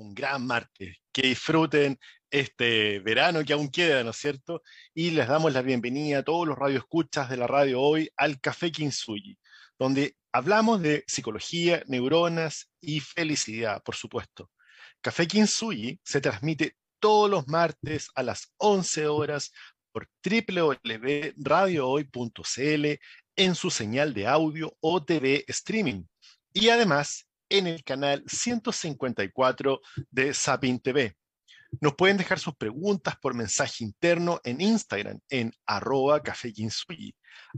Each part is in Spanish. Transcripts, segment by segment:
un gran martes, que disfruten este verano que aún queda, ¿no es cierto? Y les damos la bienvenida a todos los radioescuchas de la radio hoy al Café Kinsuyi, donde hablamos de psicología, neuronas y felicidad, por supuesto. Café Kinsuyi se transmite todos los martes a las 11 horas por www.radiohoy.cl en su señal de audio o TV streaming. Y además en el canal 154 de Sapin TV. Nos pueden dejar sus preguntas por mensaje interno en Instagram, en arroba café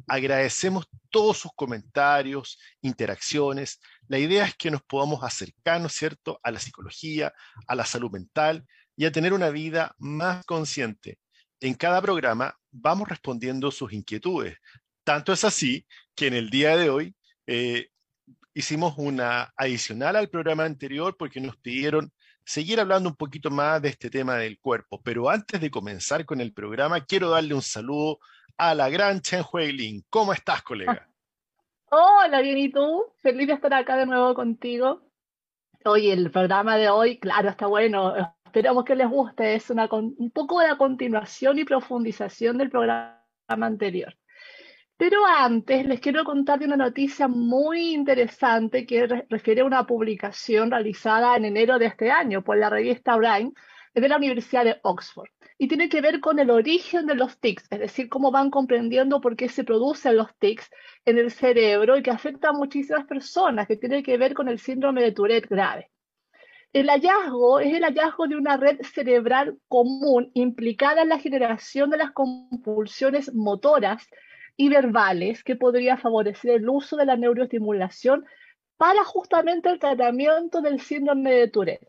Agradecemos todos sus comentarios, interacciones. La idea es que nos podamos acercar, cierto?, a la psicología, a la salud mental y a tener una vida más consciente. En cada programa vamos respondiendo sus inquietudes. Tanto es así que en el día de hoy eh, hicimos una adicional al programa anterior porque nos pidieron seguir hablando un poquito más de este tema del cuerpo. Pero antes de comenzar con el programa, quiero darle un saludo a la gran Chen Huilin. ¿Cómo estás, colega? Hola, bien, ¿y tú? Feliz de estar acá de nuevo contigo. Oye, el programa de hoy, claro, está bueno. Esperamos que les guste. Es una, un poco de continuación y profundización del programa anterior. Pero antes les quiero contar de una noticia muy interesante que refiere a una publicación realizada en enero de este año por la revista Brain de la Universidad de Oxford. Y tiene que ver con el origen de los tics, es decir, cómo van comprendiendo por qué se producen los tics en el cerebro y que afecta a muchísimas personas, que tiene que ver con el síndrome de Tourette grave. El hallazgo es el hallazgo de una red cerebral común implicada en la generación de las compulsiones motoras y verbales que podría favorecer el uso de la neuroestimulación para justamente el tratamiento del síndrome de Tourette.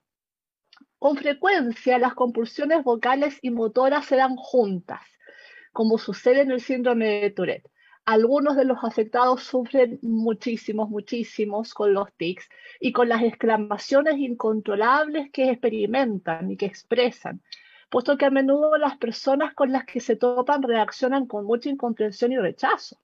Con frecuencia, las compulsiones vocales y motoras se dan juntas, como sucede en el síndrome de Tourette. Algunos de los afectados sufren muchísimos, muchísimos con los tics y con las exclamaciones incontrolables que experimentan y que expresan, puesto que a menudo las personas con las que se topan reaccionan con mucha incomprensión y rechazo.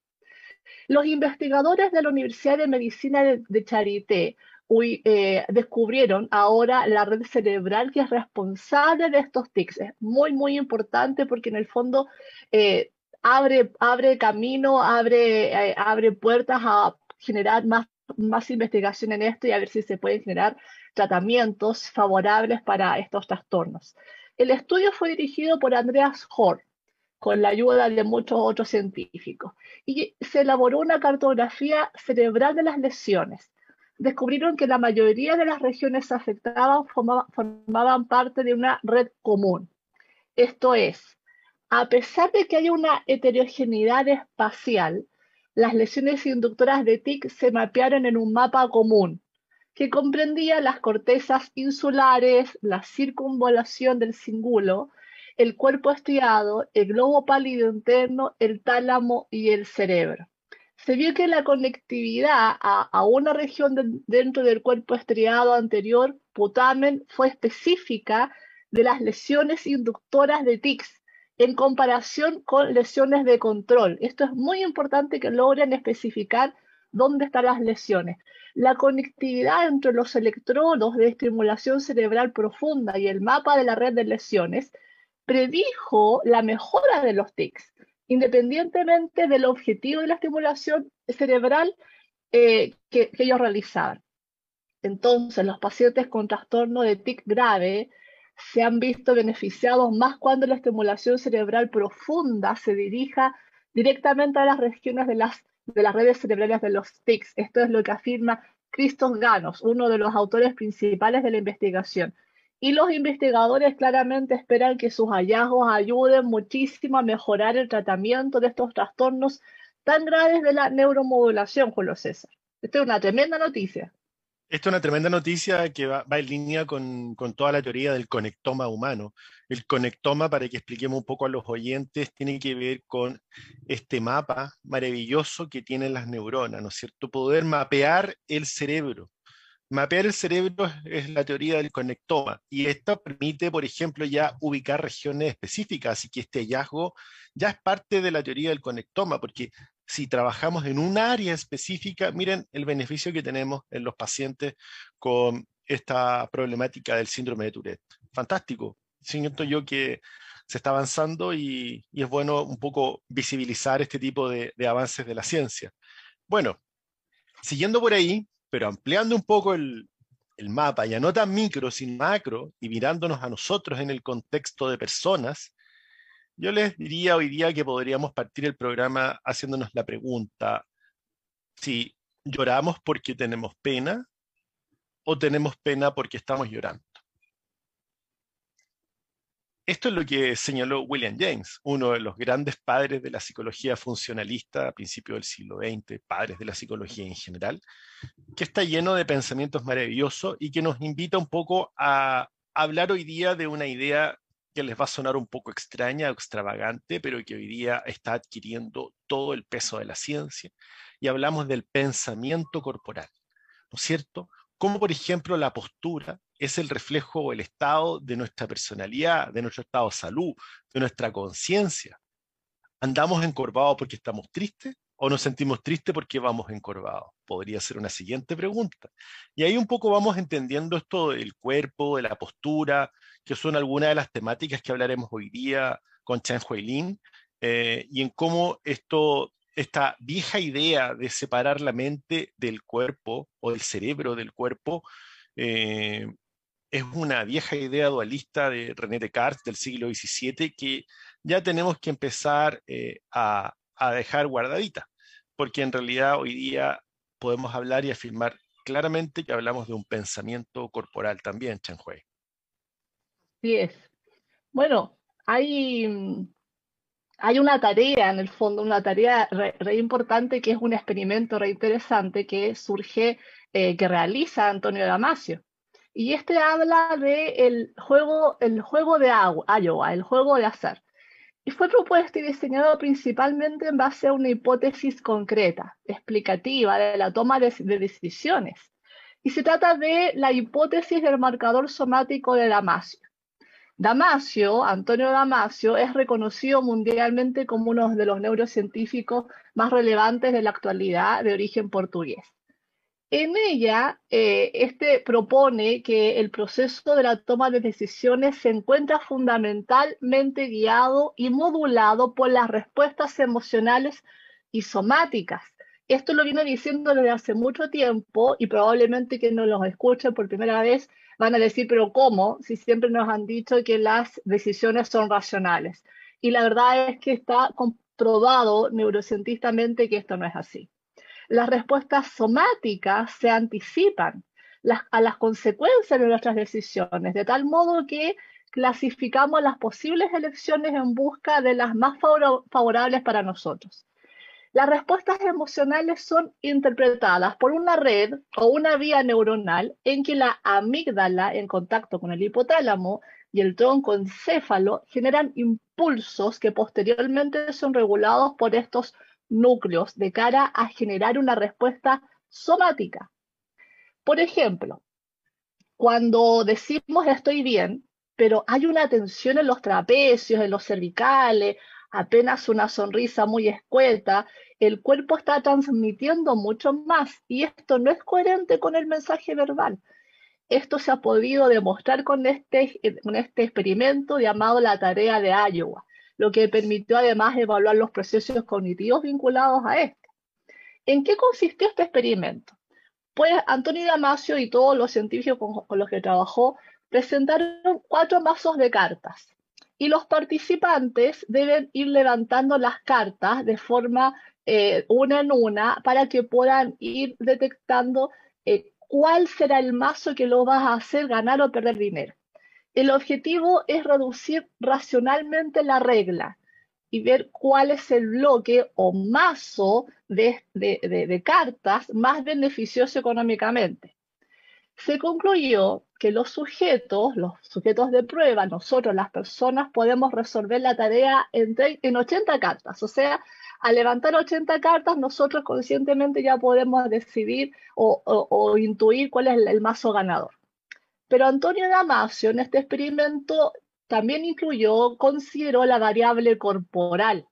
Los investigadores de la Universidad de Medicina de, Charité eh, descubrieron ahora la red cerebral que es responsable de estos tics. Es muy, muy importante porque en el fondo eh, abre, abre camino, abre, eh, abre puertas a generar más, más investigación en esto y a ver si se pueden generar tratamientos favorables para estos trastornos. El estudio fue dirigido por Andreas Hohr, con la ayuda de muchos otros científicos, y se elaboró una cartografía cerebral de las lesiones. Descubrieron que la mayoría de las regiones afectadas formaban parte de una red común. Esto es, a pesar de que hay una heterogeneidad espacial, las lesiones inductoras de TIC se mapearon en un mapa común, que comprendía las cortezas insulares, la circunvolación del cíngulo, el cuerpo estriado, el globo pálido interno, el tálamo y el cerebro. Se vio que la conectividad a, una región dentro del cuerpo estriado anterior, putamen, fue específica de las lesiones inductoras de tics en comparación con lesiones de control. Esto es muy importante que logren especificar dónde están las lesiones. La conectividad entre los electrodos de estimulación cerebral profunda y el mapa de la red de lesiones predijo la mejora de los tics, independientemente del objetivo de la estimulación cerebral eh, que, que, ellos realizaban. Entonces, los pacientes con trastorno de tic grave se han visto beneficiados más cuando la estimulación cerebral profunda se dirija directamente a las regiones de las de las redes cerebrales de los TICs. Esto es lo que afirma Christos Ganos, uno de los autores principales de la investigación. Y los investigadores claramente esperan que sus hallazgos ayuden muchísimo a mejorar el tratamiento de estos trastornos tan graves de la neuromodulación, Julio César. Esto es una tremenda noticia. Esto es una tremenda noticia que va, en línea con, toda la teoría del conectoma humano. El conectoma, para que expliquemos un poco a los oyentes, tiene que ver con este mapa maravilloso que tienen las neuronas, ¿no es cierto? Poder mapear el cerebro. Mapear el cerebro es la teoría del conectoma y esto permite, por ejemplo, ya ubicar regiones específicas, así que este hallazgo ya es parte de la teoría del conectoma, porque si trabajamos en un área específica, miren el beneficio que tenemos en los pacientes con esta problemática del síndrome de Tourette. Fantástico. Siento yo que se está avanzando y, es bueno un poco visibilizar este tipo de, avances de la ciencia. Bueno, siguiendo por ahí, pero ampliando un poco el, mapa, ya no tan micro, sino macro, y mirándonos a nosotros en el contexto de personas, yo les diría hoy día que podríamos partir el programa haciéndonos la pregunta si lloramos porque tenemos pena o tenemos pena porque estamos llorando. Esto es lo que señaló William James, uno de los grandes padres de la psicología funcionalista a principios del siglo XX, padres de la psicología en general, que está lleno de pensamientos maravillosos y que nos invita un poco a hablar hoy día de una idea que les va a sonar un poco extraña extravagante, pero que hoy día está adquiriendo todo el peso de la ciencia, y hablamos del pensamiento corporal, ¿no es cierto? Como por ejemplo la postura es el reflejo o el estado de nuestra personalidad, de nuestro estado de salud, de nuestra conciencia. ¿Andamos encorvados porque estamos tristes o nos sentimos tristes porque vamos encorvados? Podría ser una siguiente pregunta. Y ahí un poco vamos entendiendo esto del cuerpo, de la postura, que son algunas de las temáticas que hablaremos hoy día con Chen Huilin, eh, y en cómo esto, esta vieja idea de separar la mente del cuerpo o el cerebro del cuerpo eh, es una vieja idea dualista de René Descartes del siglo XVII que ya tenemos que empezar eh, a, dejar guardadita, porque en realidad hoy día podemos hablar y afirmar claramente que hablamos de un pensamiento corporal también, Hui. Sí es. Bueno, hay, hay una tarea en el fondo, una tarea re, importante que es un experimento re interesante que surge, eh, que realiza Antonio Damasio y este habla de el juego, el juego de Iowa, el juego de hacer. Y fue propuesto y diseñado principalmente en base a una hipótesis concreta, explicativa de la toma de, decisiones. Y se trata de la hipótesis del marcador somático de Damasio. Damasio, Antonio Damasio, es reconocido mundialmente como uno de los neurocientíficos más relevantes de la actualidad de origen portugués. En ella, eh, este propone que el proceso de la toma de decisiones se encuentra fundamentalmente guiado y modulado por las respuestas emocionales y somáticas. Esto lo viene diciendo desde hace mucho tiempo y probablemente que no los escuchen por primera vez van a decir, pero ¿cómo? Si siempre nos han dicho que las decisiones son racionales. Y la verdad es que está comprobado neurocientíficamente que esto no es así las respuestas somáticas se anticipan a las consecuencias de nuestras decisiones, de tal modo que clasificamos las posibles elecciones en busca de las más favorables para nosotros. Las respuestas emocionales son interpretadas por una red o una vía neuronal en que la amígdala, en contacto con el hipotálamo, y el tronco encéfalo generan impulsos que posteriormente son regulados por estos núcleos de cara a generar una respuesta somática. Por ejemplo, cuando decimos estoy bien, pero hay una tensión en los trapecios, en los cervicales, apenas una sonrisa muy escueta, el cuerpo está transmitiendo mucho más y esto no es coherente con el mensaje verbal. Esto se ha podido demostrar con este, con este experimento llamado la tarea de Iowa lo que permitió además evaluar los procesos cognitivos vinculados a este. ¿En qué consistió este experimento? Pues Antonio Damasio y todos los científicos con, los que trabajó presentaron cuatro mazos de cartas y los participantes deben ir levantando las cartas de forma eh, una en una para que puedan ir detectando eh, cuál será el mazo que lo va a hacer ganar o perder dinero. El objetivo es reducir racionalmente la regla y ver cuál es el bloque o mazo de, cartas más beneficioso económicamente. Se concluyó que los sujetos, los sujetos de prueba, nosotros las personas, podemos resolver la tarea en, en 80 cartas. O sea, al levantar 80 cartas, nosotros conscientemente ya podemos decidir o, intuir cuál es el mazo ganador. Pero Antonio Damasio en este experimento también incluyó, consideró la variable corporal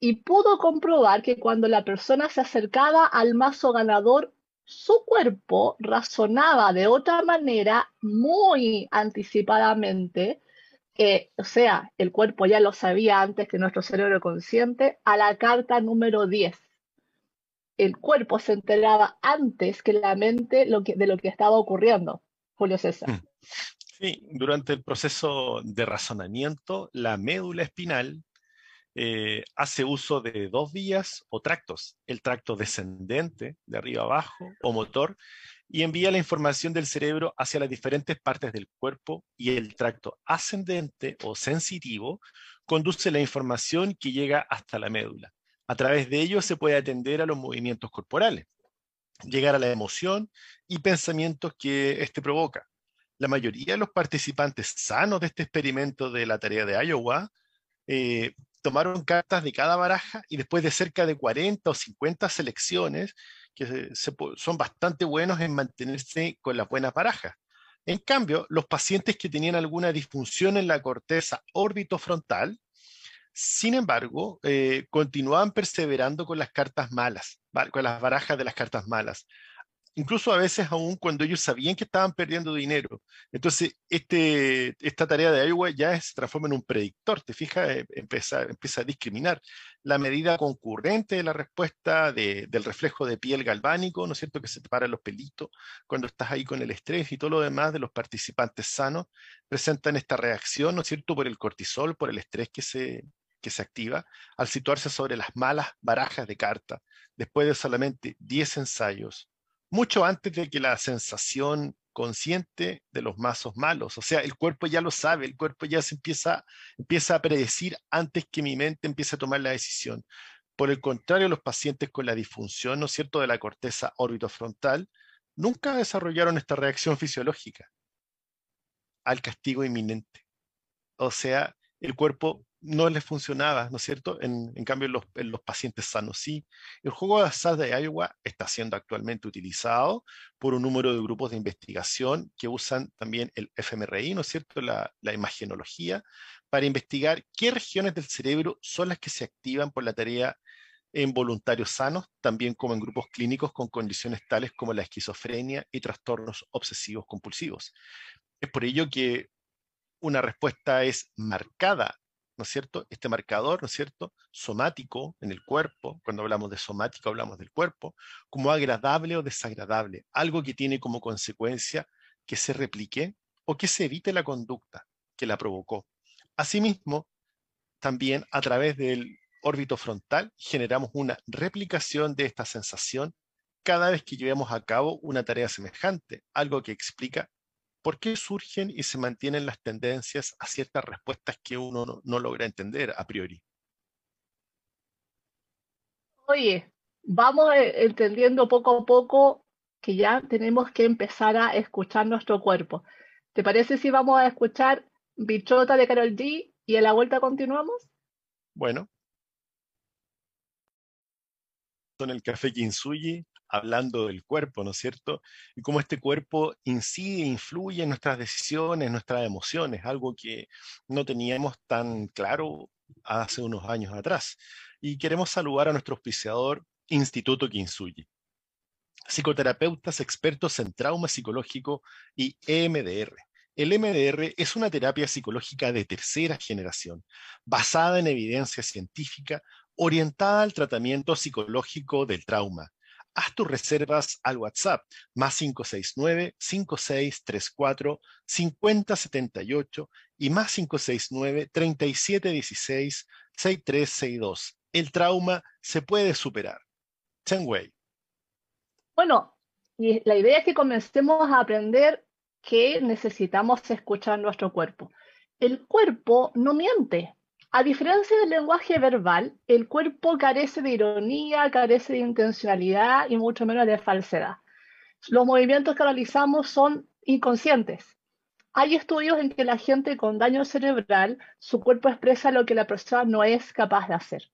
y pudo comprobar que cuando la persona se acercaba al mazo ganador, su cuerpo razonaba de otra manera muy anticipadamente, o sea, el cuerpo ya lo sabía antes que nuestro cerebro consciente, a la carta número 10. El cuerpo se enteraba antes que la mente de lo que estaba ocurriendo, Julio César. Hmm. Sí, durante el proceso de razonamiento, la médula espinal eh, hace uso de dos vías o tractos, el tracto descendente, de arriba abajo, o motor, y envía la información del cerebro hacia las diferentes partes del cuerpo, y el tracto ascendente o sensitivo conduce la información que llega hasta la médula. A través de ello se puede atender a los movimientos corporales, llegar a la emoción y pensamientos que éste provoca. La mayoría de los participantes sanos de este experimento de la tarea de Iowa eh, tomaron cartas de cada baraja y después de cerca de 40 o 50 selecciones, que son bastante buenos en mantenerse con las buenas barajas. En cambio, los pacientes que tenían alguna disfunción en la corteza órbito-frontal, sin embargo, eh, continuaban perseverando con las cartas malas, con las barajas de las cartas malas incluso a veces aún cuando ellos sabían que estaban perdiendo dinero. Entonces, este, esta tarea de Iowa ya se transforma en un predictor, te fijas, eh, empieza, empieza a discriminar la medida concurrente de la respuesta del reflejo de piel galvánico, ¿no es cierto?, que se te paran los pelitos cuando estás ahí con el estrés y todo lo demás de los participantes sanos presentan esta reacción, ¿no es cierto?, por el cortisol, por el estrés que se, que se activa al situarse sobre las malas barajas de carta, después de solamente 10 ensayos mucho antes de que la sensación consciente de los mazos malos. O sea, el cuerpo ya lo sabe, el cuerpo ya se empieza, empieza a predecir antes que mi mente empiece a tomar la decisión. Por el contrario, los pacientes con la disfunción, ¿no es cierto?, de la corteza órbito-frontal, nunca desarrollaron esta reacción fisiológica al castigo inminente. O sea, el cuerpo no les funcionaba, ¿no es cierto? En, cambio, en los, pacientes sanos sí. El juego de azar de Iowa está siendo actualmente utilizado por un número de grupos de investigación que usan también el fMRI, ¿no es cierto? La, la imagenología, para investigar qué regiones del cerebro son las que se activan por la tarea en voluntarios sanos, también como en grupos clínicos con condiciones tales como la esquizofrenia y trastornos obsesivos compulsivos. Es por ello que una respuesta es marcada ¿no es cierto? Este marcador, ¿no es cierto? Somático en el cuerpo, cuando hablamos de somática hablamos del cuerpo, como agradable o desagradable, algo que tiene como consecuencia que se replique o que se evite la conducta que la provocó. Asimismo, también a través del órbito frontal generamos una replicación de esta sensación cada vez que llevamos a cabo una tarea semejante, algo que explica ¿por qué surgen y se mantienen las tendencias a ciertas respuestas que uno no, logra entender a priori? Oye, vamos eh, entendiendo poco a poco que ya tenemos que empezar a escuchar nuestro cuerpo. ¿Te parece si vamos a escuchar Bichota de Carol G y a la vuelta continuamos? Bueno. En el café Kinsuyi hablando del cuerpo, ¿no es cierto? Y cómo este cuerpo incide, influye en nuestras decisiones, nuestras emociones, algo que no teníamos tan claro hace unos años atrás. Y queremos saludar a nuestro auspiciador Instituto Kinsuyi. Psicoterapeutas expertos en trauma psicológico y EMDR. El EMDR es una terapia psicológica de tercera generación, basada en evidencia científica, orientada al tratamiento psicológico del trauma, haz tus reservas al WhatsApp más 569-5634-5078 y más 569-3716-6362. El trauma se puede superar. Chen Wei. Bueno, y la idea es que comencemos a aprender que necesitamos escuchar nuestro cuerpo. El cuerpo no miente, a diferencia del lenguaje verbal, el cuerpo carece de ironía, carece de intencionalidad y mucho menos de falsedad. Los movimientos que realizamos son inconscientes. Hay estudios en que la gente con daño cerebral, su cuerpo expresa lo que la persona no es capaz de hacer.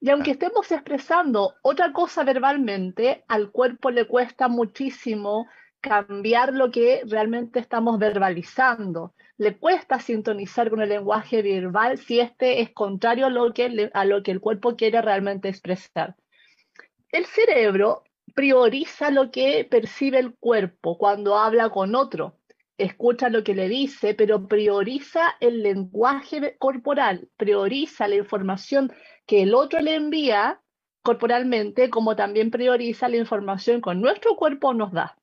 Y aunque estemos expresando otra cosa verbalmente, al cuerpo le cuesta muchísimo cambiar lo que realmente estamos verbalizando le cuesta sintonizar con el lenguaje verbal si este es contrario a lo que, a lo que el cuerpo quiere realmente expresar. El cerebro prioriza lo que percibe el cuerpo cuando habla con otro. Escucha lo que le dice, pero prioriza el lenguaje corporal, prioriza la información que el otro le envía corporalmente, como también prioriza la información que nuestro cuerpo nos da.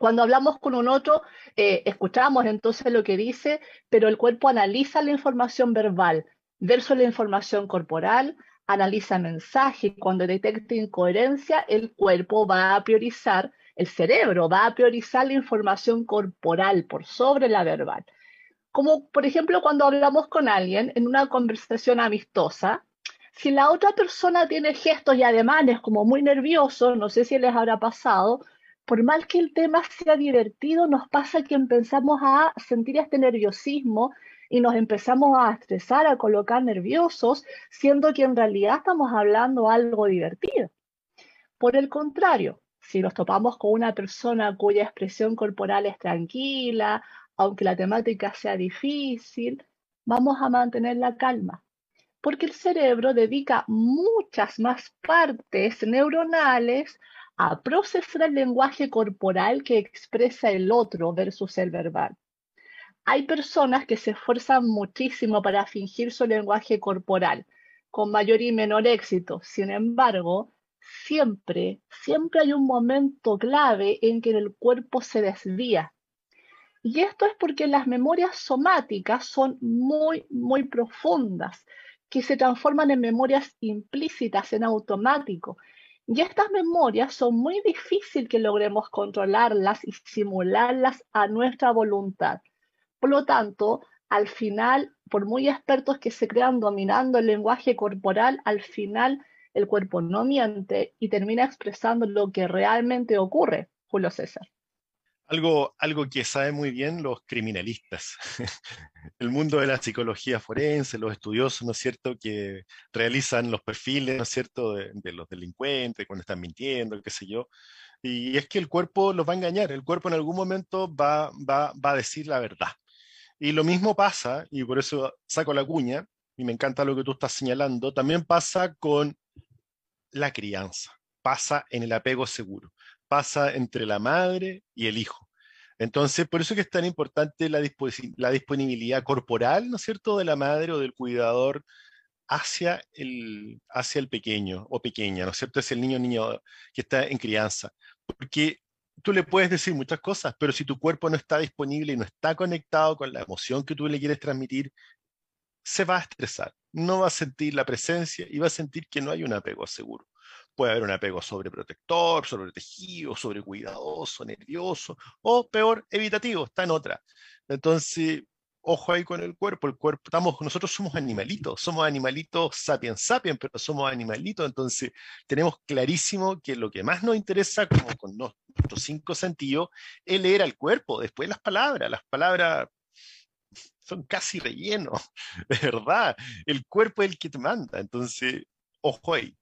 Cuando hablamos con un otro, eh, escuchamos entonces lo que dice, pero el cuerpo analiza la información verbal versus la información corporal, analiza mensaje y cuando detecta incoherencia, el cuerpo va a priorizar, el cerebro va a priorizar la información corporal por sobre la verbal. Como por ejemplo cuando hablamos con alguien en una conversación amistosa, si la otra persona tiene gestos y ademanes como muy nerviosos, no sé si les habrá pasado, por mal que el tema sea divertido, nos pasa que empezamos a sentir este nerviosismo y nos empezamos a estresar, a colocar nerviosos, siendo que en realidad estamos hablando algo divertido. Por el contrario, si nos topamos con una persona cuya expresión corporal es tranquila, aunque la temática sea difícil, vamos a mantener la calma, porque el cerebro dedica muchas más partes neuronales a procesar el lenguaje corporal que expresa el otro versus el verbal. Hay personas que se esfuerzan muchísimo para fingir su lenguaje corporal, con mayor y menor éxito. Sin embargo, siempre, siempre hay un momento clave en que el cuerpo se desvía. Y esto es porque las memorias somáticas son muy, muy profundas, que se transforman en memorias implícitas, en automático. Y estas memorias son muy difíciles que logremos controlarlas y simularlas a nuestra voluntad. Por lo tanto, al final, por muy expertos que se crean dominando el lenguaje corporal, al final el cuerpo no miente y termina expresando lo que realmente ocurre, Julio César. Algo, algo que saben muy bien los criminalistas, el mundo de la psicología forense, los estudiosos, ¿no es cierto?, que realizan los perfiles, ¿no es cierto?, de, los delincuentes, cuando están mintiendo, qué sé yo. Y es que el cuerpo los va a engañar, el cuerpo en algún momento va, va, va a decir la verdad. Y lo mismo pasa, y por eso saco la cuña, y me encanta lo que tú estás señalando, también pasa con la crianza, pasa en el apego seguro, pasa entre la madre y el hijo. Entonces, por eso es que es tan importante la, disponibilidad corporal, ¿no es cierto?, de la madre o del cuidador hacia el, hacia el pequeño o pequeña, ¿no es cierto? Es el niño niño que está en crianza. Porque tú le puedes decir muchas cosas, pero si tu cuerpo no está disponible y no está conectado con la emoción que tú le quieres transmitir, se va a estresar, no va a sentir la presencia y va a sentir que no hay un apego seguro. Puede haber un apego sobreprotector, sobreprotegido, sobrecuidadoso, nervioso o peor, evitativo, está en otra. Entonces, ojo ahí con el cuerpo, el cuerpo, estamos, nosotros somos animalitos, somos animalitos sapiens sapiens, pero somos animalitos, entonces tenemos clarísimo que lo que más nos interesa, como con nuestros cinco sentidos, es leer al cuerpo, después las palabras, las palabras son casi relleno, de verdad, el cuerpo es el que te manda, entonces, ojo ahí.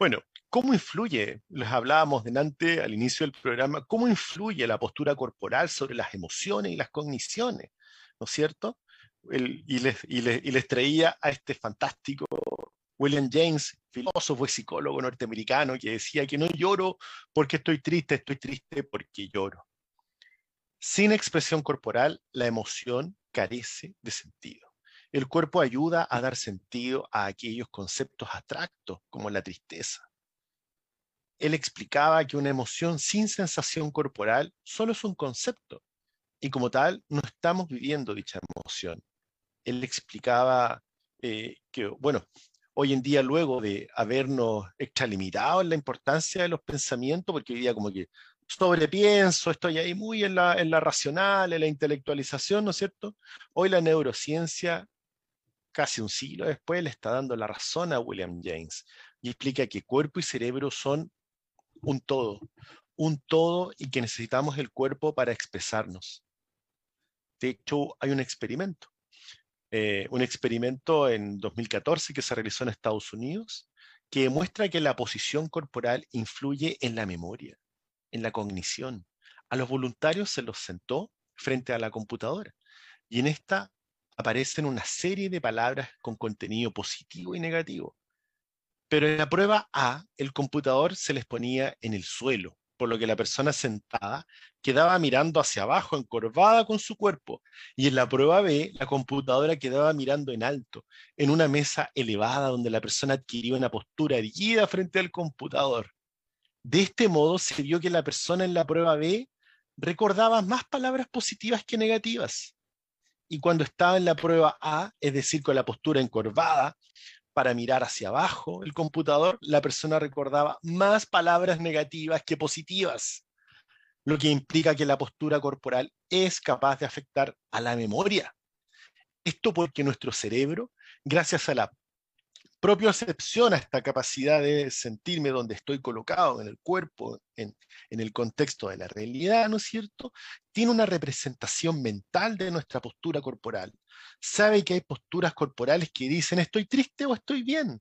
Bueno, ¿cómo influye, les hablábamos delante al inicio del programa, cómo influye la postura corporal sobre las emociones y las cogniciones? ¿no es cierto? y, les, traía a este fantástico William James, filósofo y psicólogo norteamericano, que decía que no lloro porque estoy triste, estoy triste porque lloro. Sin expresión corporal, la emoción carece de sentido. El cuerpo ayuda a dar sentido a aquellos conceptos abstractos como la tristeza. Él explicaba que una emoción sin sensación corporal solo es un concepto y como tal no estamos viviendo dicha emoción. Él explicaba eh, que, bueno, hoy en día luego de habernos extralimitado en la importancia de los pensamientos, porque hoy día como que sobrepienso, estoy ahí muy en la, en la racional, en la intelectualización, ¿no es cierto? Hoy la neurociencia, casi un siglo después, le está dando la razón a William James y explica que cuerpo y cerebro son un todo, un todo y que necesitamos el cuerpo para expresarnos. De hecho, hay un experimento, eh, un experimento en 2014 que se realizó en Estados Unidos, que demuestra que la posición corporal influye en la memoria, en la cognición. A los voluntarios se los sentó frente a la computadora y en esta aparecen una serie de palabras con contenido positivo y negativo. Pero en la prueba A, el computador se les ponía en el suelo, por lo que la persona sentada quedaba mirando hacia abajo, encorvada con su cuerpo. Y en la prueba B, la computadora quedaba mirando en alto, en una mesa elevada donde la persona adquiría una postura erguida frente al computador. De este modo se vio que la persona en la prueba B recordaba más palabras positivas que negativas. Y cuando estaba en la prueba A, es decir, con la postura encorvada, para mirar hacia abajo el computador, la persona recordaba más palabras negativas que positivas, lo que implica que la postura corporal es capaz de afectar a la memoria. Esto porque nuestro cerebro, gracias a la propia acepción a esta capacidad de sentirme donde estoy colocado en el cuerpo, en, el contexto de la realidad, ¿no es cierto? Tiene una representación mental de nuestra postura corporal. Sabe que hay posturas corporales que dicen estoy triste o estoy bien.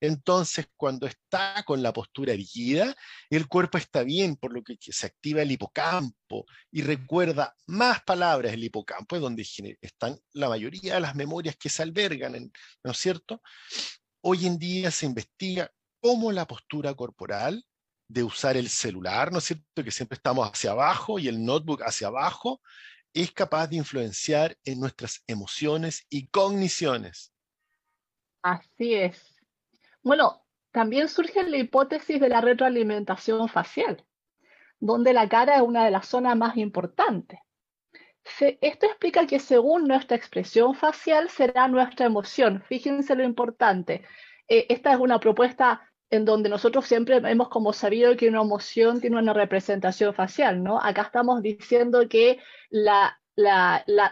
Entonces, cuando está con la postura erguida, el cuerpo está bien, por lo que se activa el hipocampo y recuerda más palabras. El hipocampo es donde están la mayoría de las memorias que se albergan, ¿no es cierto? Hoy en día se investiga cómo la postura corporal de usar el celular, ¿no es cierto? Que siempre estamos hacia abajo y el notebook hacia abajo, es capaz de influenciar en nuestras emociones y cogniciones. Así es. Bueno, también surge la hipótesis de la retroalimentación facial, donde la cara es una de las zonas más importantes esto explica que según nuestra expresión facial será nuestra emoción. Fíjense lo importante. Eh, esta es una propuesta en donde nosotros siempre hemos como sabido que una emoción tiene una representación facial, ¿no? Acá estamos diciendo que la,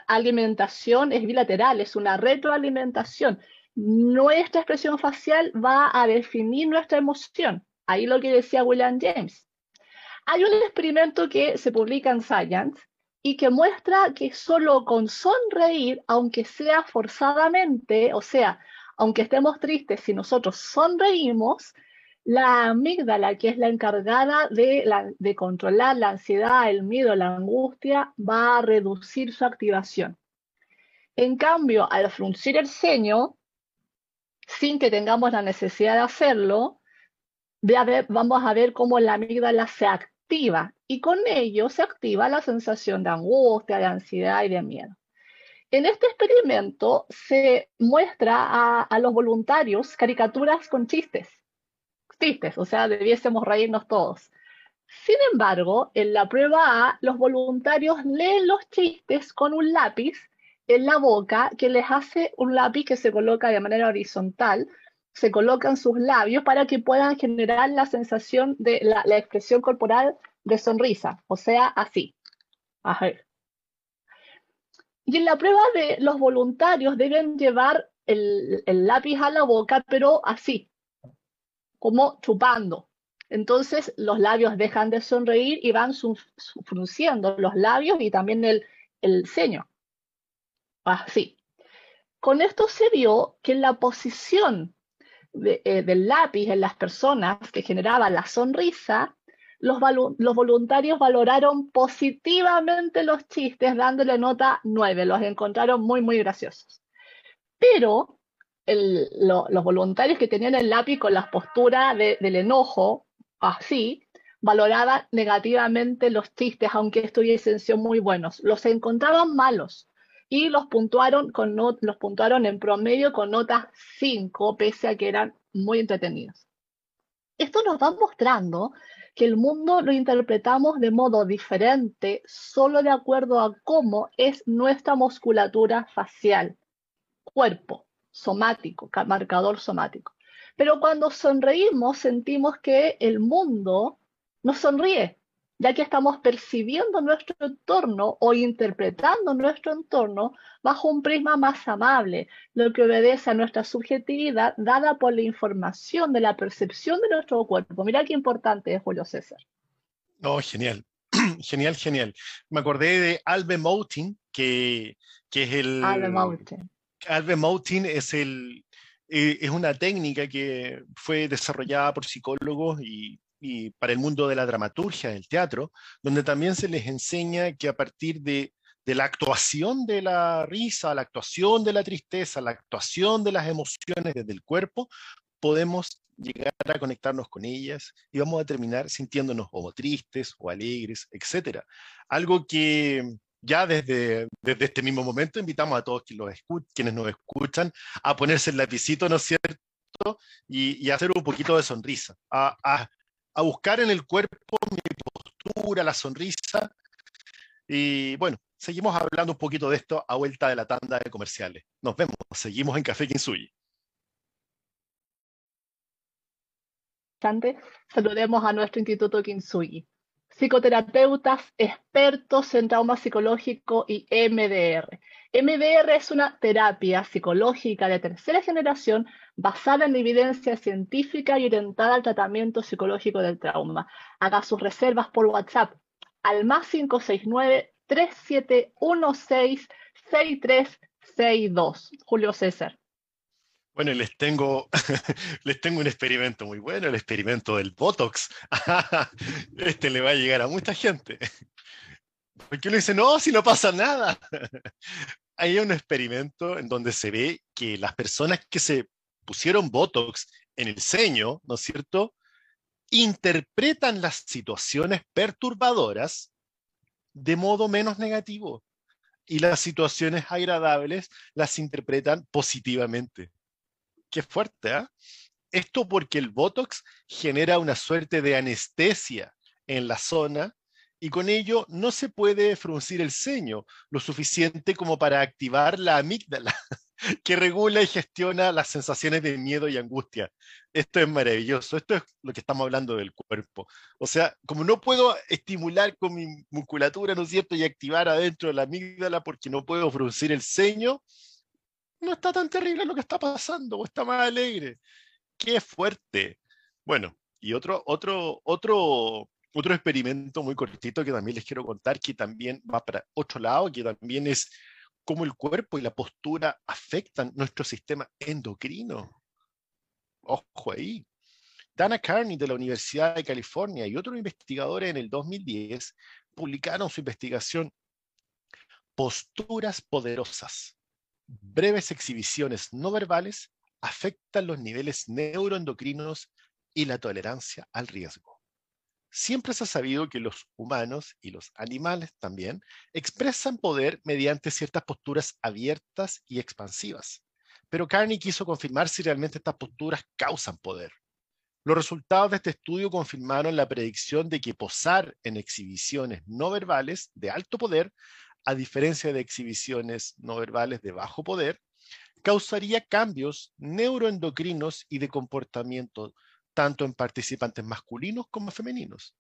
alimentación es bilateral, es una retroalimentación. Nuestra expresión facial va a definir nuestra emoción. Ahí lo que decía William James. Hay un experimento que se publica en Science y que muestra que solo con sonreír, aunque sea forzadamente, o sea, aunque estemos tristes, si nosotros sonreímos, la amígdala, que es la encargada de, controlar la ansiedad, el miedo, la angustia, va a reducir su activación. En cambio, al fruncir el ceño, sin que tengamos la necesidad de hacerlo, vamos a ver cómo la amígdala se activa y con ello se activa la sensación de angustia, de ansiedad y de miedo. En este experimento se muestra a, los voluntarios caricaturas con chistes, chistes, o sea, debiésemos reírnos todos. Sin embargo, en la prueba A, los voluntarios leen los chistes con un lápiz en la boca que les hace un lápiz que se coloca de manera horizontal, se colocan sus labios para que puedan generar la sensación de la, expresión corporal de sonrisa, o sea, así. Y en la prueba de los voluntarios deben llevar el, lápiz a la boca, pero así, como chupando. Entonces los labios dejan de sonreír y van frunciendo los labios y también el, el ceño. Así. Con esto se vio que la posición eh, del lápiz en las personas que generaba la sonrisa los, voluntarios valoraron positivamente los chistes, dándole nota 9. Los encontraron muy, muy graciosos. Pero los voluntarios que tenían el lápiz con la postura del enojo, así, valoraban negativamente los chistes, aunque estuviesen sido muy buenos. Los encontraban malos y los puntuaron, con los puntuaron en promedio con notas 5, pese a que eran muy entretenidos. Esto nos va mostrando que el mundo lo interpretamos de modo diferente solo de acuerdo a cómo es nuestra musculatura facial, cuerpo, somático, marcador somático. Pero cuando sonreímos sentimos que el mundo nos sonríe, ya que estamos percibiendo nuestro entorno o interpretando nuestro entorno bajo un prisma más amable, lo que obedece a nuestra subjetividad dada por la información de la percepción de nuestro cuerpo. Mira qué importante es Julio César. No, genial. genial, genial. Me acordé de Albe Moutin, que, que es el... Albe Moutin. Albe Moutin es el, eh, es una técnica que fue desarrollada por psicólogos y y para el mundo de la dramaturgia, del teatro, donde también se les enseña que a partir de, la actuación de la risa, la actuación de la tristeza, la actuación de las emociones desde el cuerpo, podemos llegar a conectarnos con ellas y vamos a terminar sintiéndonos o tristes o alegres, etc. Algo que ya desde, desde este mismo momento invitamos a todos quienes nos escuchan a ponerse el lapicito, ¿no es cierto? Y, hacer un poquito de sonrisa, a, a buscar en el cuerpo mi postura, la sonrisa. Y bueno, seguimos hablando un poquito de esto a vuelta de la tanda de comerciales. Nos vemos, seguimos en Café Kinsuyi. Saludemos a nuestro Instituto Kinsuyi. Psicoterapeutas expertos en trauma psicológico y MDR. MDR es una terapia psicológica de tercera generación basada en evidencia científica y orientada al tratamiento psicológico del trauma. Haga sus reservas por WhatsApp al más 569 3716 6362. Julio César. Bueno, les tengo, les tengo un experimento muy bueno, el experimento del Botox. Este le va a llegar a mucha gente. Porque uno dice, no, si no pasa nada. Hay un experimento en donde se ve que las personas que se pusieron Botox en el ceño, ¿no es cierto?, interpretan las situaciones perturbadoras de modo menos negativo y las situaciones agradables las interpretan positivamente qué fuerte, ¿ah? Esto porque el Botox genera una suerte de anestesia en la zona y con ello no se puede fruncir el ceño lo suficiente como para activar la amígdala, que regula y gestiona las sensaciones de miedo y angustia. Esto es maravilloso, esto es lo que estamos hablando del cuerpo. O sea, como no puedo estimular con mi musculatura, ¿no es cierto?, y activar adentro la amígdala porque no puedo fruncir el ceño, no está tan terrible lo que está pasando, o está más alegre. Qué fuerte. Bueno, y otro, otro, otro, otro experimento muy cortito que también les quiero contar, que también va para otro lado, que también es cómo el cuerpo y la postura afectan nuestro sistema endocrino. Ojo ahí. Dana Carney de la Universidad de California y otros investigadores en el 2010 publicaron su investigación Posturas Poderosas, breves exhibiciones no verbales afectan los niveles neuroendocrinos y la tolerancia al riesgo. Siempre se ha sabido que los humanos y los animales también expresan poder mediante ciertas posturas abiertas y expansivas. Pero Carney quiso confirmar si realmente estas posturas causan poder. Los resultados de este estudio confirmaron la predicción de que posar en exhibiciones no verbales de alto poder a diferencia de exhibiciones no verbales de bajo poder, causaría cambios neuroendocrinos y de comportamiento tanto en participantes masculinos como femeninos.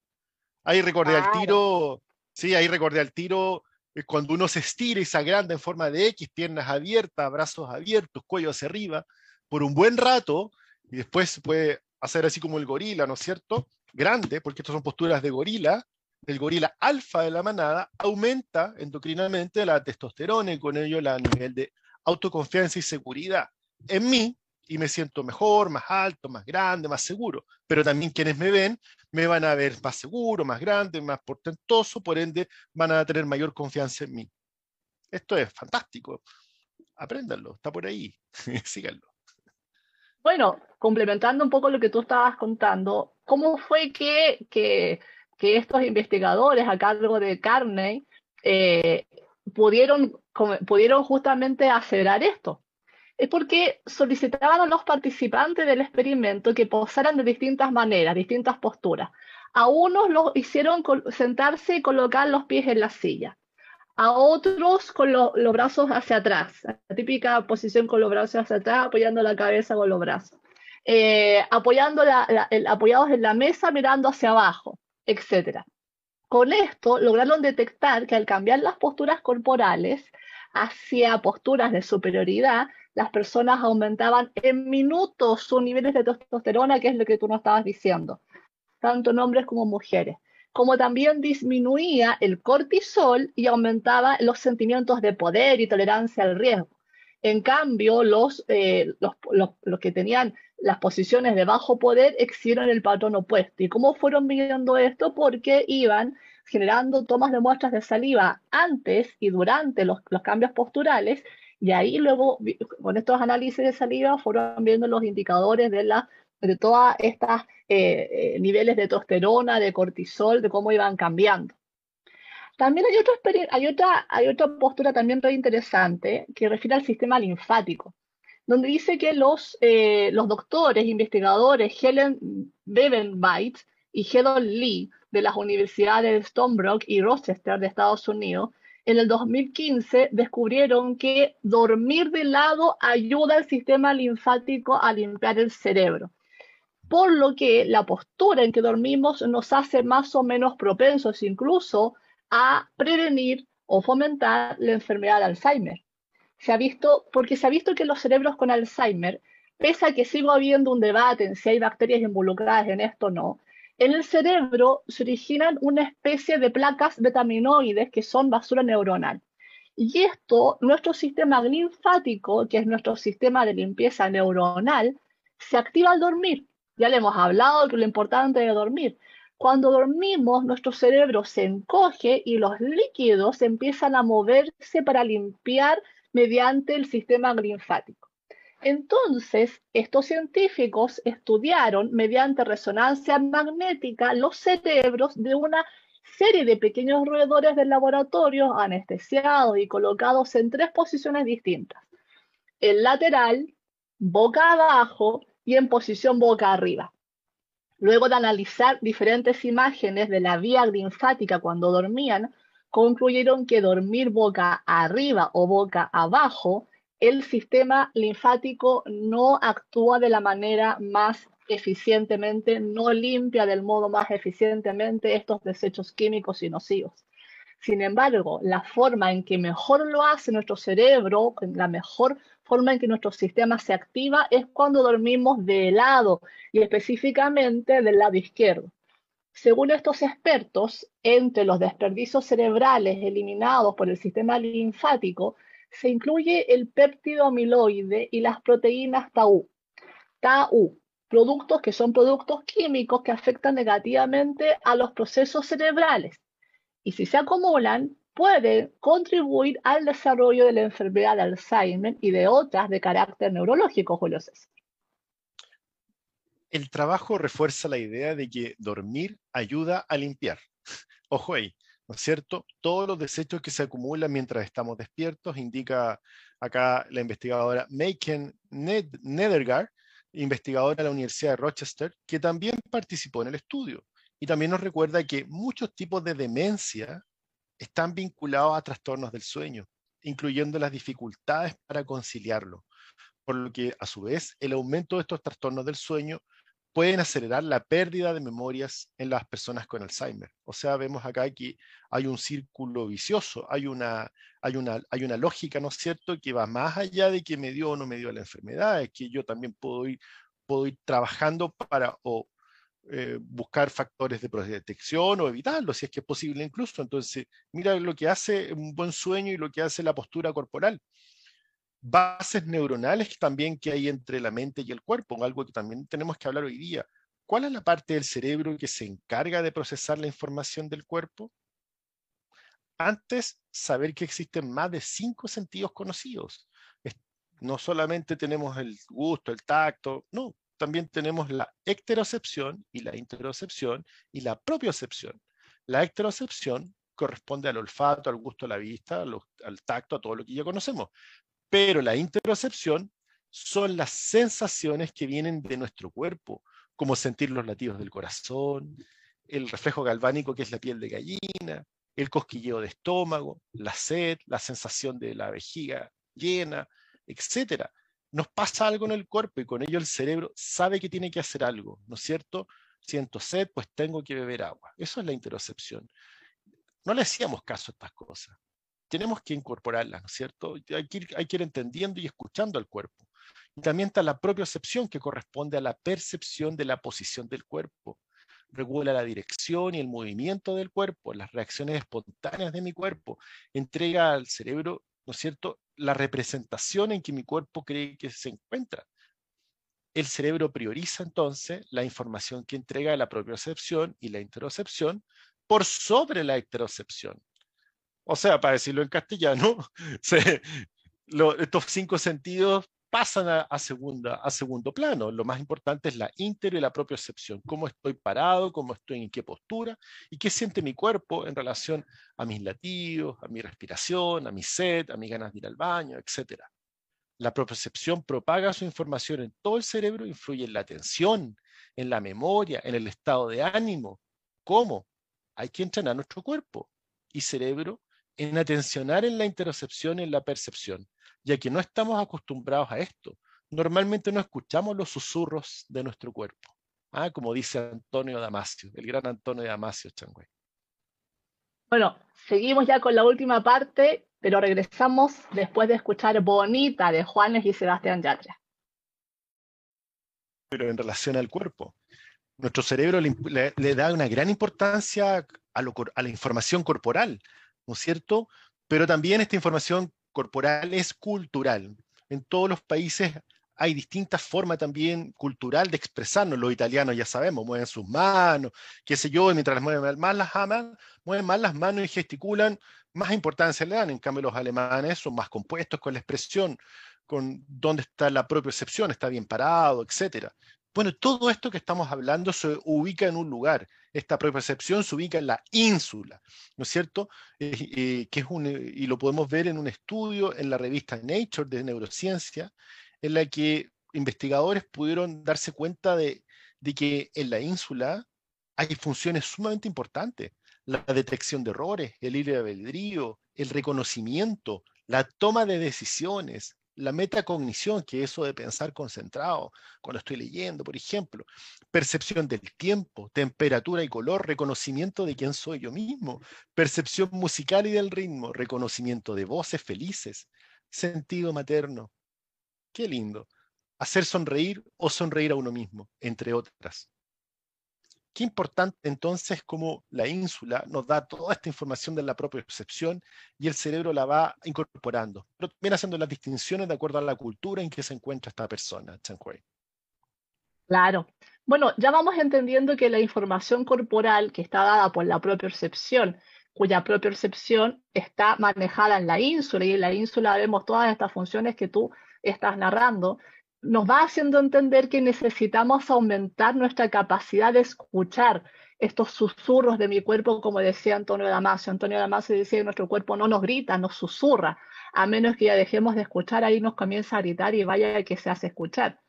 Ahí recordé al tiro, sí, ahí recordé al tiro eh, cuando uno se estira y se agranda en forma de X, piernas abiertas, brazos abiertos, cuello hacia arriba, por un buen rato, y después se puede hacer así como el gorila, ¿no es cierto? Grande, porque estas son posturas de gorila, el gorila alfa de la manada aumenta endocrinamente la testosterona y con ello el nivel de autoconfianza y seguridad en mí y me siento mejor, más alto, más grande, más seguro. Pero también quienes me ven me van a ver más seguro, más grande, más portentoso, por ende van a tener mayor confianza en mí. Esto es fantástico. Apréndanlo, está por ahí. Síganlo. Bueno, complementando un poco lo que tú estabas contando, ¿cómo fue que, que que estos investigadores a cargo de Carney eh, pudieron, pudieron justamente acelerar esto. Es porque solicitaban a los participantes del experimento que posaran de distintas maneras, distintas posturas. A unos los hicieron sentarse y colocar los pies en la silla. A otros con los brazos hacia atrás, la típica posición con los brazos hacia atrás, apoyando la cabeza con los brazos. Eh, apoyando apoyados en la mesa, mirando hacia abajo etc. Con esto lograron detectar que al cambiar las posturas corporales hacia posturas de superioridad, las personas aumentaban en minutos sus niveles de testosterona, que es lo que tú nos estabas diciendo, tanto en hombres como mujeres, como también disminuía el cortisol y aumentaba los sentimientos de poder y tolerancia al riesgo. En cambio, los, eh, los, los, que tenían las posiciones de bajo poder exhibieron el patrón opuesto. ¿Y cómo fueron viendo esto? Porque iban generando tomas de muestras de saliva antes y durante los, cambios posturales y ahí luego, con estos análisis de saliva, fueron viendo los indicadores de la de estas eh, eh, niveles de testosterona, de cortisol, de cómo iban cambiando. También hay otra, hay otra, hay otra postura también muy interesante que refiere al sistema linfático, donde dice que los, eh, los doctores, investigadores Helen Bebenbeit y Hedon Lee de las universidades de Stonebrook y Rochester de Estados Unidos en el 2015 descubrieron que dormir de lado ayuda al sistema linfático a limpiar el cerebro. Por lo que la postura en que dormimos nos hace más o menos propensos incluso a prevenir o fomentar la enfermedad de Alzheimer. Se ha visto, porque se ha visto que los cerebros con Alzheimer, pese a que sigo habiendo un debate en si hay bacterias involucradas en esto o no, en el cerebro se originan una especie de placas betaminoides que son basura neuronal. Y esto, nuestro sistema linfático, que es nuestro sistema de limpieza neuronal, se activa al dormir. Ya le hemos hablado de lo importante de dormir. Cuando dormimos, nuestro cerebro se encoge y los líquidos empiezan a moverse para limpiar mediante el sistema linfático. Entonces, estos científicos estudiaron mediante resonancia magnética los cerebros de una serie de pequeños roedores del laboratorio anestesiados y colocados en tres posiciones distintas. El lateral, boca abajo y en posición boca arriba. Luego de analizar diferentes imágenes de la vía linfática cuando dormían, concluyeron que dormir boca arriba o boca abajo el sistema linfático no actúa de la manera más eficientemente, no limpia del modo más eficientemente estos desechos químicos y nocivos. Sin embargo, la forma en que mejor lo hace nuestro cerebro, la mejor forma en que nuestro sistema se activa es cuando dormimos de lado y específicamente del lado izquierdo. Según estos expertos, entre los desperdicios cerebrales eliminados por el sistema linfático se incluye el péptido amiloide y las proteínas TAU. TAU, productos que son productos químicos que afectan negativamente a los procesos cerebrales. Y si se acumulan, pueden contribuir al desarrollo de la enfermedad de Alzheimer y de otras de carácter neurológico, Julio César. El trabajo refuerza la idea de que dormir ayuda a limpiar. Ojo ahí, ¿no es cierto? Todos los desechos que se acumulan mientras estamos despiertos, indica acá la investigadora Maken Nedergaard, investigadora de la Universidad de Rochester, que también participó en el estudio. Y también nos recuerda que muchos tipos de demencia están vinculados a trastornos del sueño, incluyendo las dificultades para conciliarlo. Por lo que, a su vez, el aumento de estos trastornos del sueño pueden acelerar la pérdida de memorias en las personas con Alzheimer. O sea, vemos acá que hay un círculo vicioso, hay una, hay una, hay una lógica, ¿no es cierto?, que va más allá de que me dio o no me dio la enfermedad, es que yo también puedo ir, puedo ir trabajando para o, eh, buscar factores de detección o evitarlo, si es que es posible incluso. Entonces, mira lo que hace un buen sueño y lo que hace la postura corporal bases neuronales también que hay entre la mente y el cuerpo, algo que también tenemos que hablar hoy día. ¿Cuál es la parte del cerebro que se encarga de procesar la información del cuerpo? Antes, saber que existen más de cinco sentidos conocidos. No solamente tenemos el gusto, el tacto, no, también tenemos la ecterocepción y la interocepción y la propiocepción. La ecterocepción corresponde al olfato, al gusto, a la vista, al tacto, a todo lo que ya conocemos. Pero la interocepción son las sensaciones que vienen de nuestro cuerpo, como sentir los latidos del corazón, el reflejo galvánico que es la piel de gallina, el cosquilleo de estómago, la sed, la sensación de la vejiga llena, etc. Nos pasa algo en el cuerpo y con ello el cerebro sabe que tiene que hacer algo, ¿no es cierto? Siento sed, pues tengo que beber agua. Eso es la interocepción. No le hacíamos caso a estas cosas tenemos que incorporarlas, ¿no es cierto? Hay que, ir, entendiendo y escuchando al cuerpo. Y también está la propia percepción que corresponde a la percepción de la posición del cuerpo. Regula la dirección y el movimiento del cuerpo, las reacciones espontáneas de mi cuerpo. Entrega al cerebro, ¿no es cierto?, la representación en que mi cuerpo cree que se encuentra. El cerebro prioriza entonces la información que entrega la propia percepción y la interocepción por sobre la heterocepción. O sea, para decirlo en castellano, estos cinco sentidos pasan a, segunda, a segundo plano. Lo más importante es la ínter y la propia excepción. Cómo estoy parado, cómo estoy en qué postura y qué siente mi cuerpo en relación a mis latidos, a mi respiración, a mi sed, a mis ganas de ir al baño, etc. La propiocepción propaga su información en todo el cerebro, influye en la atención, en la memoria, en el estado de ánimo. ¿Cómo? Hay que entrenar nuestro cuerpo y cerebro en atencionar en la interocepción y en la percepción ya que no estamos acostumbrados a esto. Normalmente no escuchamos los susurros de nuestro cuerpo, ¿ah? como dice Antonio Damasio, el gran Antonio Damasio Changüey. Bueno, seguimos ya con la última parte, pero regresamos después de escuchar Bonita de Juanes y Sebastián Yatra. Pero en relación al cuerpo, nuestro cerebro le, da una gran importancia a, a la información corporal, ¿no es cierto? Pero también esta información corporal es cultural. En todos los países hay distintas formas también cultural de expresarnos. Los italianos ya sabemos, mueven sus manos, qué sé yo, y mientras mueven más las amas, mueven más las manos y gesticulan, más importancia le dan. En cambio, los alemanes son más compuestos con la expresión, con dónde está la propia excepción, está bien parado, etc. Bueno, todo esto que estamos hablando se ubica en un lugar. Esta percepción se ubica en la ínsula, ¿no es cierto? Eh, que es un, y lo podemos ver en un estudio en la revista Nature de neurociencia, en la que investigadores pudieron darse cuenta de, de que en la ínsula hay funciones sumamente importantes. La detección de errores, el libre albedrío, el reconocimiento, la toma de decisiones, la metacognición, que es eso de pensar concentrado, cuando estoy leyendo, por ejemplo, percepción del tiempo, temperatura y color, reconocimiento de quién soy yo mismo, percepción musical y del ritmo, reconocimiento de voces felices, sentido materno. Qué lindo. Hacer sonreír o sonreír a uno mismo, entre otras. Qué importante entonces como la ínsula nos da toda esta información de la propia percepción y el cerebro la va incorporando, pero también haciendo las distinciones de acuerdo a la cultura en que se encuentra esta persona, Chen Claro. Bueno, ya vamos entendiendo que la información corporal que está dada por la propia percepción, cuya propia percepción está manejada en la ínsula, y en la ínsula vemos todas estas funciones que tú estás narrando, nos va haciendo entender que necesitamos aumentar nuestra capacidad de escuchar estos susurros de mi cuerpo, como decía Antonio Damasio. Antonio Damasio decía que nuestro cuerpo no nos grita, nos susurra, a menos que ya dejemos de escuchar, ahí nos comienza a gritar y vaya que se hace escuchar.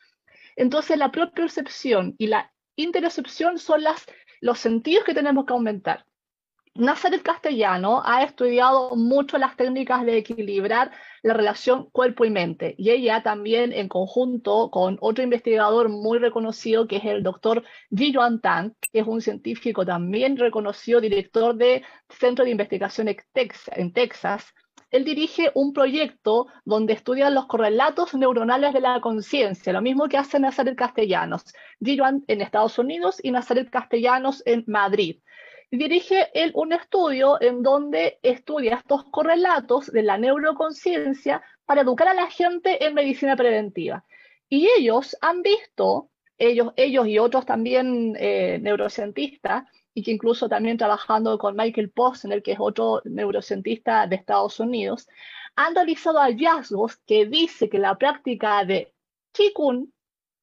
Entonces, la propia percepción y la interocepción son las, los sentidos que tenemos que aumentar. Nazaret Castellano ha estudiado mucho las técnicas de equilibrar la relación cuerpo y mente. Y ella también en conjunto con otro investigador muy reconocido que es el doctor Gilloan Tang, que es un científico también reconocido, director de Centro de Investigación en Texas, él dirige un proyecto donde estudian los correlatos neuronales de la conciencia, lo mismo que hace Nazaret Castellanos, Gilloan en Estados Unidos y Nazaret Castellanos en Madrid dirige él un estudio en donde estudia estos correlatos de la neuroconciencia para educar a la gente en medicina preventiva. Y ellos han visto, ellos, ellos y otros también eh, neurocientistas, y que incluso también trabajando con Michael el que es otro neurocientista de Estados Unidos, han realizado hallazgos que dice que la práctica de Qigong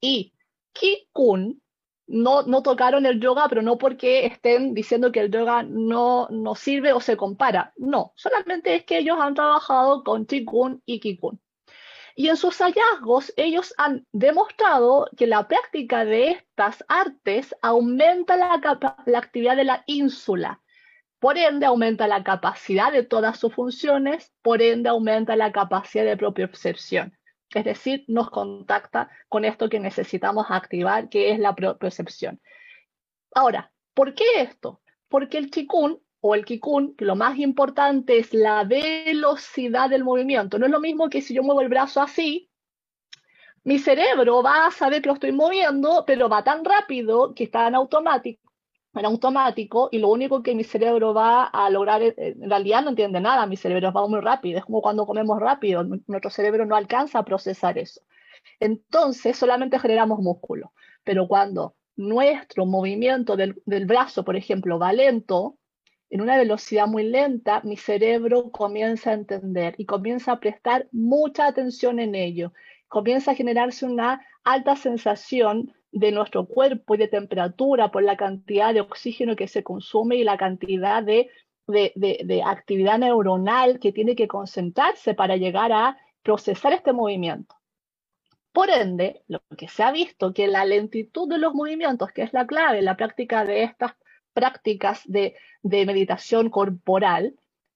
y Qigong no, no tocaron el yoga, pero no porque estén diciendo que el yoga no, no sirve o se compara. No, solamente es que ellos han trabajado con Qigong y Qigong. Y en sus hallazgos, ellos han demostrado que la práctica de estas artes aumenta la, la actividad de la ínsula. Por ende, aumenta la capacidad de todas sus funciones, por ende, aumenta la capacidad de propia percepción. Es decir, nos contacta con esto que necesitamos activar, que es la percepción. Ahora, ¿por qué esto? Porque el Qigong o el Kikun, lo más importante es la velocidad del movimiento. No es lo mismo que si yo muevo el brazo así, mi cerebro va a saber que lo estoy moviendo, pero va tan rápido que está en automático en automático y lo único que mi cerebro va a lograr, eh, en realidad no entiende nada, mi cerebro va muy rápido, es como cuando comemos rápido, nuestro cerebro no alcanza a procesar eso. Entonces solamente generamos músculo, pero cuando nuestro movimiento del, del brazo, por ejemplo, va lento, en una velocidad muy lenta, mi cerebro comienza a entender y comienza a prestar mucha atención en ello. comienza a generarse una alta sensación de nuestro cuerpo y de temperatura por la cantidad de oxígeno que se consume y la cantidad de, de, actividad neuronal que tiene que concentrarse para llegar a procesar este movimiento. Por ende, lo que se ha visto que la lentitud de los movimientos, que es la clave en la práctica de estas prácticas de, de meditación corporal,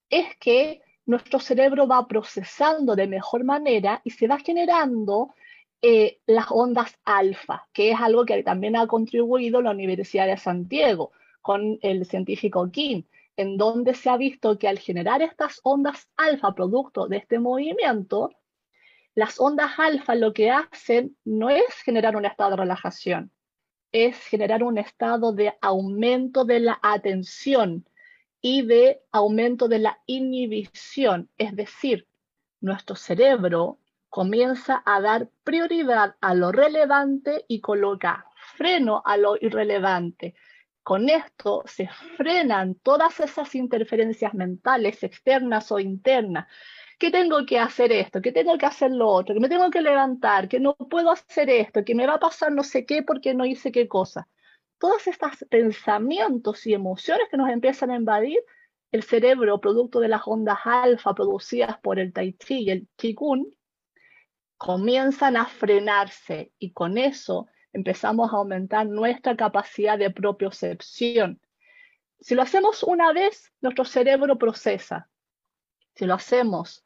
es que nuestro cerebro va procesando de mejor manera y se va generando eh, las ondas alfa, que es algo que también ha contribuido la Universidad de Santiago con el científico King, en donde se ha visto que al generar estas ondas alfa producto de este movimiento, las ondas alfa lo que hacen no es generar un estado de relajación, es generar un estado de aumento de la atención y de aumento de la inhibición, es decir, nuestro cerebro comienza a dar prioridad a lo relevante y coloca freno a lo irrelevante. Con esto se frenan todas esas interferencias mentales externas o internas. Que tengo que hacer esto, que tengo que hacer lo otro, que me tengo que levantar, que no puedo hacer esto, que me va a pasar no sé qué porque no hice qué cosa. Todos estos pensamientos y emociones que nos empiezan a invadir, el cerebro, producto de las ondas alfa producidas por el tai chi y el qigong, comienzan a frenarse y con eso empezamos a aumentar nuestra capacidad de propiocepción. Si lo hacemos una vez, nuestro cerebro procesa. Si lo hacemos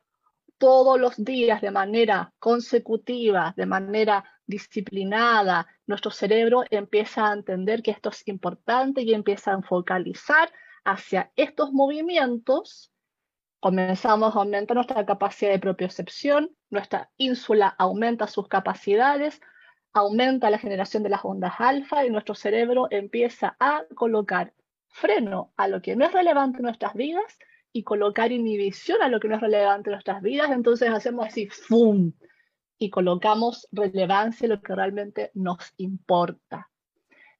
todos los días de manera consecutiva, de manera disciplinada, nuestro cerebro empieza a entender que esto es importante y empieza a focalizar hacia estos movimientos comenzamos a aumentar nuestra capacidad de propiocepción, nuestra ínsula aumenta sus capacidades, aumenta la generación de las ondas alfa y nuestro cerebro empieza a colocar freno a lo que no es relevante en nuestras vidas y colocar inhibición a lo que no es relevante en nuestras vidas. Entonces hacemos así, ¡fum! Y colocamos relevancia en lo que realmente nos importa.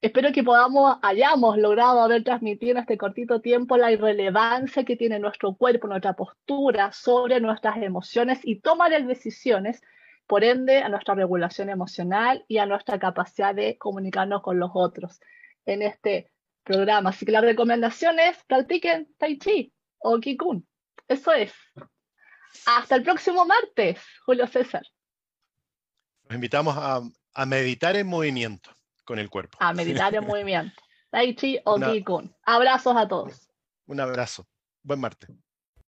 Espero que podamos, hayamos logrado haber transmitido en este cortito tiempo la irrelevancia que tiene nuestro cuerpo, nuestra postura sobre nuestras emociones y toma de decisiones, por ende, a nuestra regulación emocional y a nuestra capacidad de comunicarnos con los otros en este programa. Así que la recomendación es practiquen Tai Chi o Kikun. Eso es. Hasta el próximo martes, Julio César. Los invitamos a meditar en movimiento con el cuerpo. A meditar en movimiento. Tai Chi o Kikun. Abrazos a todos. Un abrazo. Buen martes.